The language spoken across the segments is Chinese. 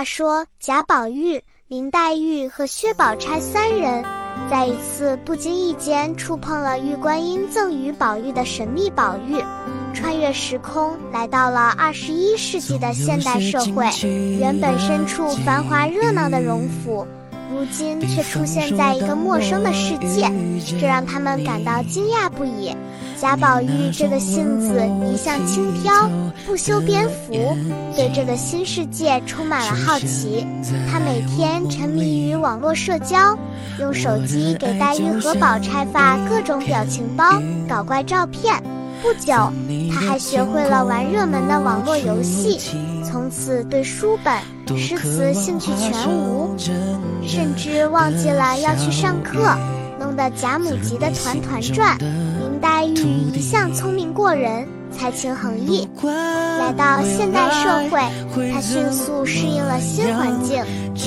话说，贾宝玉、林黛玉和薛宝钗三人，在一次不经意间触碰了玉观音赠予宝玉的神秘宝玉，穿越时空来到了二十一世纪的现代社会。原本身处繁华热闹的荣府。如今却出现在一个陌生的世界，这让他们感到惊讶不已。贾宝玉这个性子一向轻飘，不修边幅，对这个新世界充满了好奇。他每天沉迷于网络社交，用手机给黛玉和宝钗发各种表情包、搞怪照片。不久，他还学会了玩热门的网络游戏，从此对书本、诗词兴趣全无，甚至忘记了要去上课，弄得贾母急得团团转。林黛玉一向聪明过人。才情横溢，来到现代社会，他迅速适应了新环境。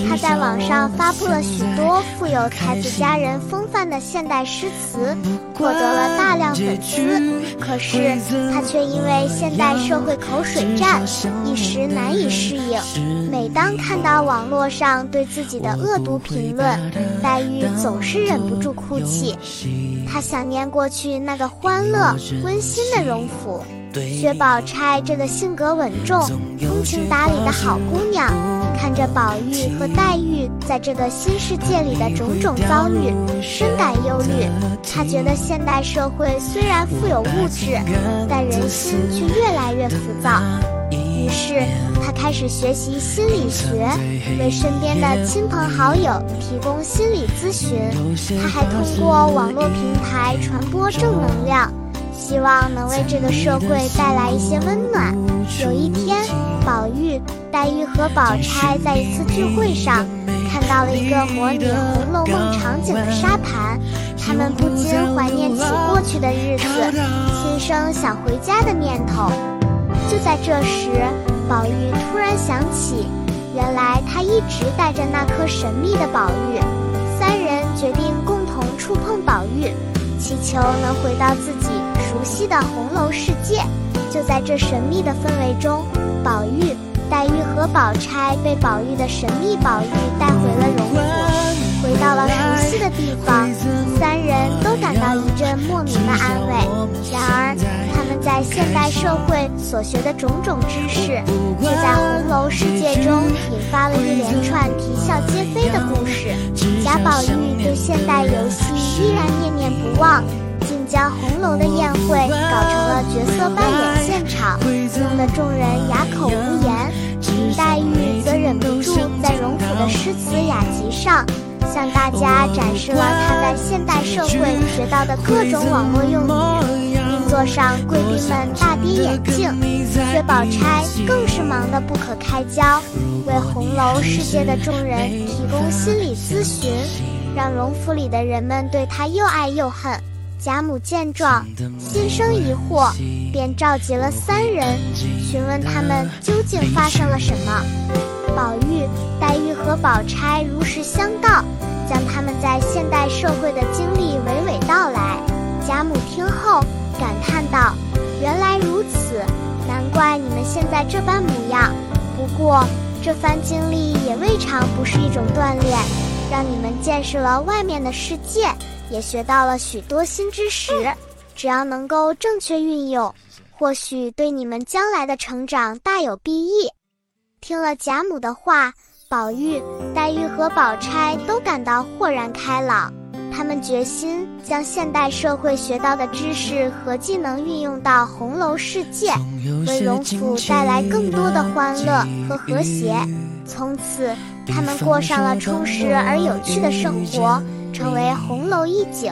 他在网上发布了许多富有才子佳人风范的现代诗词，获得了大量粉丝。可是他却因为现代社会口水战，一时难以适应。每当看到网络上对自己的恶毒评论，黛玉总是忍不住哭泣。他想念过去那个欢乐温馨的荣府。薛宝钗这个性格稳重、通情达理的好姑娘，看着宝玉和黛玉在这个新世界里的种种遭遇，深感忧虑。她觉得现代社会虽然富有物质，但人心却越来越浮躁。于是，她开始学习心理学，为身边的亲朋好友提供心理咨询。她还通过网络平台传播正能量。希望能为这个社会带来一些温暖。有一天，宝玉、黛玉和宝钗在一次聚会上看到了一个模拟《红楼梦》场景的沙盘，他们不禁怀念起过去的日子，心生想回家的念头。就在这时，宝玉突然想起，原来他一直带着那颗神秘的宝玉。三人决定共同触碰宝玉，祈求能回到自己。熟悉的红楼世界，就在这神秘的氛围中，宝玉、黛玉和宝钗被宝玉的神秘宝玉带回了荣府，回到了熟悉的地方，三人都感到一阵莫名的安慰。然而，他们在现代社会所学的种种知识，却在红楼世界中引发了一连串啼笑皆非的故事。贾宝玉对现代游戏依然念念不忘。将红楼的宴会搞成了角色扮演现场，弄得众人哑口无言。林黛玉则忍不住在荣府的诗词雅集上，向大家展示了她在现代社会学到的各种网络用语，运作上贵宾们大跌眼镜。薛宝钗更是忙得不可开交，为红楼世界的众人提供心理咨询，让荣府里的人们对她又爱又恨。贾母见状，心生疑惑，便召集了三人，询问他们究竟发生了什么。宝玉、黛玉和宝钗如实相告，将他们在现代社会的经历娓娓道来。贾母听后感叹道：“原来如此，难怪你们现在这般模样。不过这番经历也未尝不是一种锻炼，让你们见识了外面的世界。”也学到了许多新知识，只要能够正确运用，或许对你们将来的成长大有裨益。听了贾母的话，宝玉、黛玉和宝钗都感到豁然开朗。他们决心将现代社会学到的知识和技能运用到红楼世界，为荣府带来更多的欢乐和和谐。从此，他们过上了充实而有趣的生活。成为红楼一景。